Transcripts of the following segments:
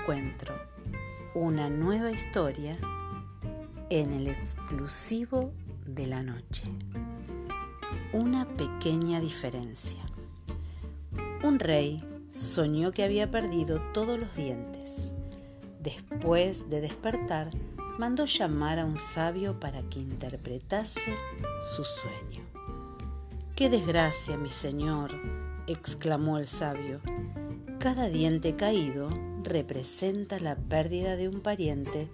encuentro, una nueva historia en el exclusivo de la noche. Una pequeña diferencia. Un rey soñó que había perdido todos los dientes. Después de despertar, mandó llamar a un sabio para que interpretase su sueño. ¡Qué desgracia, mi señor! exclamó el sabio. Cada diente caído representa la pérdida de un pariente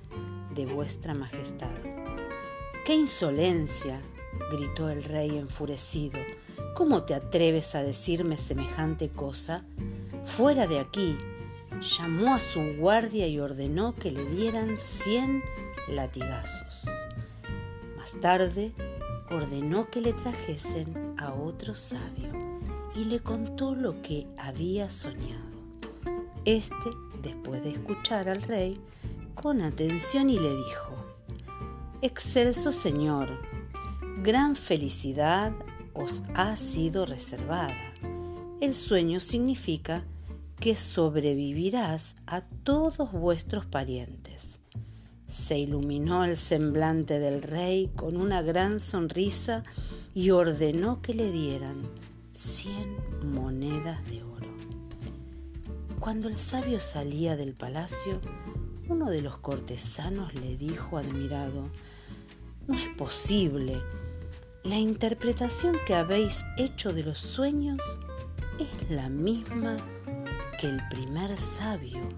de vuestra majestad. ¡Qué insolencia! gritó el rey enfurecido. ¿Cómo te atreves a decirme semejante cosa? Fuera de aquí. Llamó a su guardia y ordenó que le dieran cien latigazos. Más tarde ordenó que le trajesen a otro sabio y le contó lo que había soñado. Este, después de escuchar al rey con atención y le dijo, Excelso Señor, gran felicidad os ha sido reservada. El sueño significa que sobrevivirás a todos vuestros parientes. Se iluminó el semblante del rey con una gran sonrisa y ordenó que le dieran cien monedas de oro. Cuando el sabio salía del palacio, uno de los cortesanos le dijo admirado, no es posible, la interpretación que habéis hecho de los sueños es la misma que el primer sabio.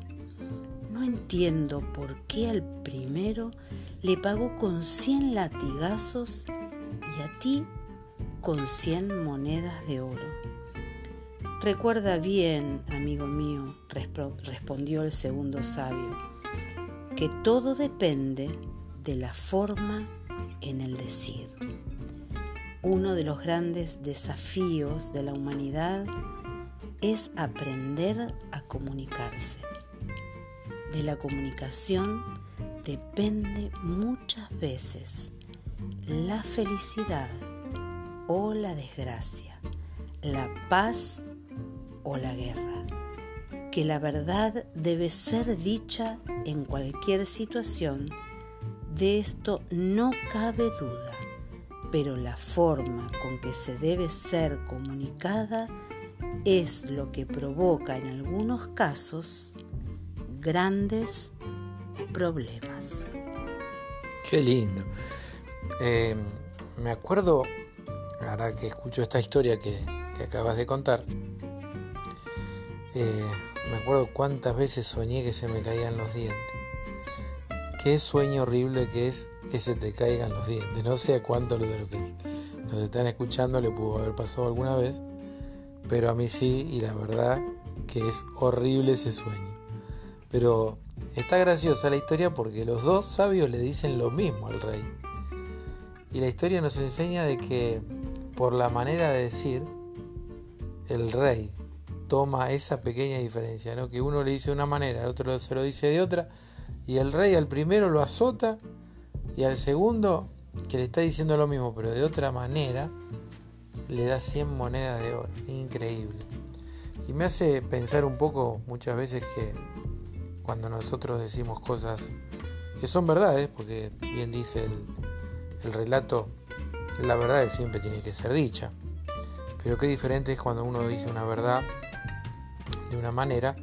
No entiendo por qué al primero le pagó con cien latigazos y a ti con cien monedas de oro. Recuerda bien, amigo mío, respondió el segundo sabio, que todo depende de la forma en el decir. Uno de los grandes desafíos de la humanidad es aprender a comunicarse de la comunicación depende muchas veces la felicidad o la desgracia, la paz o la guerra, que la verdad debe ser dicha en cualquier situación, de esto no cabe duda, pero la forma con que se debe ser comunicada es lo que provoca en algunos casos grandes problemas. Qué lindo. Eh, me acuerdo, ahora que escucho esta historia que, acabas de contar, eh, me acuerdo cuántas veces soñé que se me caían los dientes. Qué sueño horrible que es que se te caigan los dientes. No sé a cuánto de lo que nos están escuchando le pudo haber pasado alguna vez, pero a mí sí, y la verdad que es horrible ese sueño. Pero está graciosa la historia porque los dos sabios le dicen lo mismo al rey. Y la historia nos enseña de que por la manera de decir, el rey toma esa pequeña diferencia, ¿no? que uno le dice de una manera, el otro se lo dice de otra, y el rey al primero lo azota y al segundo, que le está diciendo lo mismo, pero de otra manera, le da 100 monedas de oro. Increíble. Y me hace pensar un poco muchas veces que cuando nosotros decimos cosas que son verdades, porque bien dice el, relato, la verdad siempre tiene que ser dicha. Pero qué diferente es cuando uno dice una verdad de una manera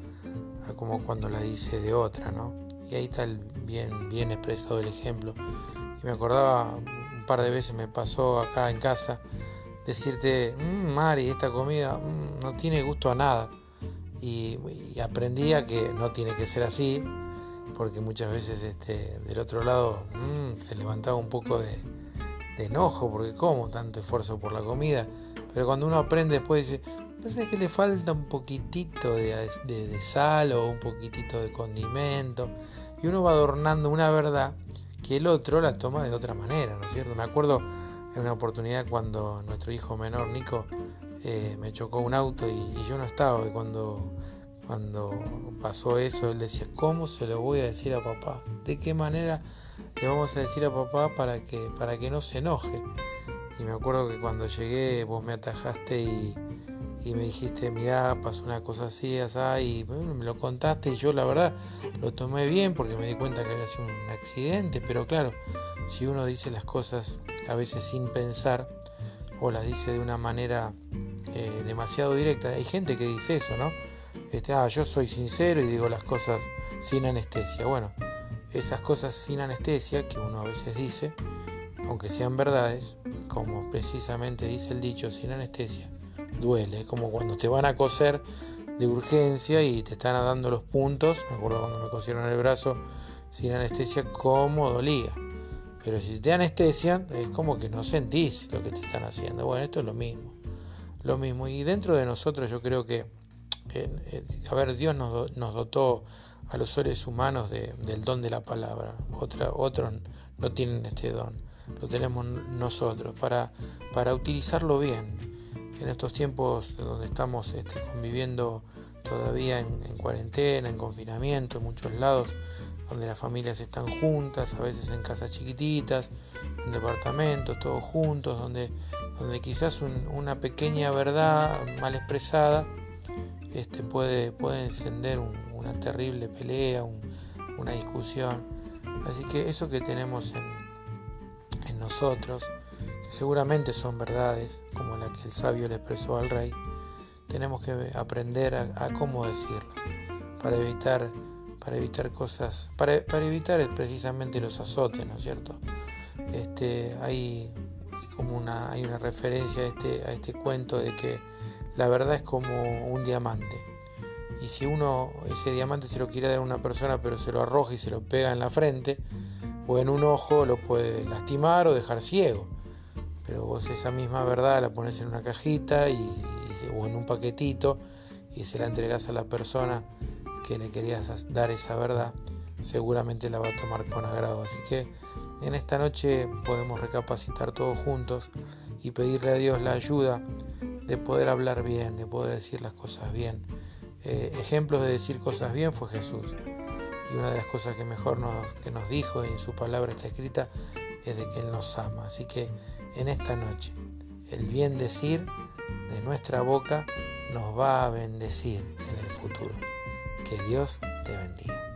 a como cuando la dice de otra, ¿no? Y ahí está el bien, bien expresado el ejemplo. Y me acordaba un par de veces me pasó acá en casa decirte, mmm, Mari, esta comida mm, no tiene gusto a nada y, aprendí a que no tiene que ser así, porque muchas veces este, del otro lado mm, se levantaba un poco de, enojo, porque como tanto esfuerzo por la comida, pero cuando uno aprende después dice, no que le falta un poquitito de, de, sal o un poquitito de condimento, y uno va adornando una verdad que el otro la toma de otra manera, ¿no es cierto? Me acuerdo en una oportunidad cuando nuestro hijo menor, Nico, eh, me chocó un auto y, yo no estaba. Y cuando, cuando pasó eso, él decía, ¿cómo se lo voy a decir a papá? ¿De qué manera le vamos a decir a papá para que, para que no se enoje? Y me acuerdo que cuando llegué vos me atajaste y, y me dijiste, mirá, pasó una cosa así, así, y me lo contaste y yo la verdad lo tomé bien porque me di cuenta que había sido un accidente, pero claro, si uno dice las cosas a veces sin pensar o las dice de una manera eh, demasiado directa, hay gente que dice eso, ¿no? Este, ah, yo soy sincero y digo las cosas sin anestesia. Bueno, esas cosas sin anestesia que uno a veces dice, aunque sean verdades, como precisamente dice el dicho, sin anestesia, duele. Es como cuando te van a coser de urgencia y te están dando los puntos. Me acuerdo cuando me cosieron el brazo sin anestesia, cómo dolía. Pero si te anestesian, es como que no sentís lo que te están haciendo. Bueno, esto es lo mismo. Lo mismo. Y dentro de nosotros yo creo que, a ver, Dios nos, nos, dotó a los seres humanos del don de la palabra. Otra, otros no tienen este don. Lo tenemos nosotros para, para utilizarlo bien. En estos tiempos donde estamos este, conviviendo todavía en, en cuarentena, en confinamiento, en muchos lados, donde las familias están juntas, a veces en casas chiquititas, en departamentos, todos juntos, donde, donde quizás una pequeña verdad mal expresada este, puede, puede encender una terrible pelea, una discusión. Así que eso que tenemos en, nosotros, seguramente son verdades, como la que el sabio le expresó al rey, tenemos que aprender a, cómo decirlas para evitar para evitar cosas, para, para evitar precisamente los azotes, ¿no es cierto? Este, hay como una, hay una referencia a este, a este cuento de que la verdad es como un diamante. Y si uno ese diamante se lo quiere dar a una persona pero se lo arroja y se lo pega en la frente o en un ojo lo puede lastimar o dejar ciego. Pero vos esa misma verdad la pones en una cajita y, o en un paquetito y se la entregas a la persona que le querías dar esa verdad, seguramente la va a tomar con agrado. Así que en esta noche podemos recapacitar todos juntos y pedirle a Dios la ayuda de poder hablar bien, de poder decir las cosas bien. Eh, ejemplos de decir cosas bien fue Jesús. Y una de las cosas que mejor nos, que nos dijo y en su palabra está escrita es de que Él nos ama. Así que en esta noche el bien decir de nuestra boca nos va a bendecir en el futuro. Que Dios te bendiga.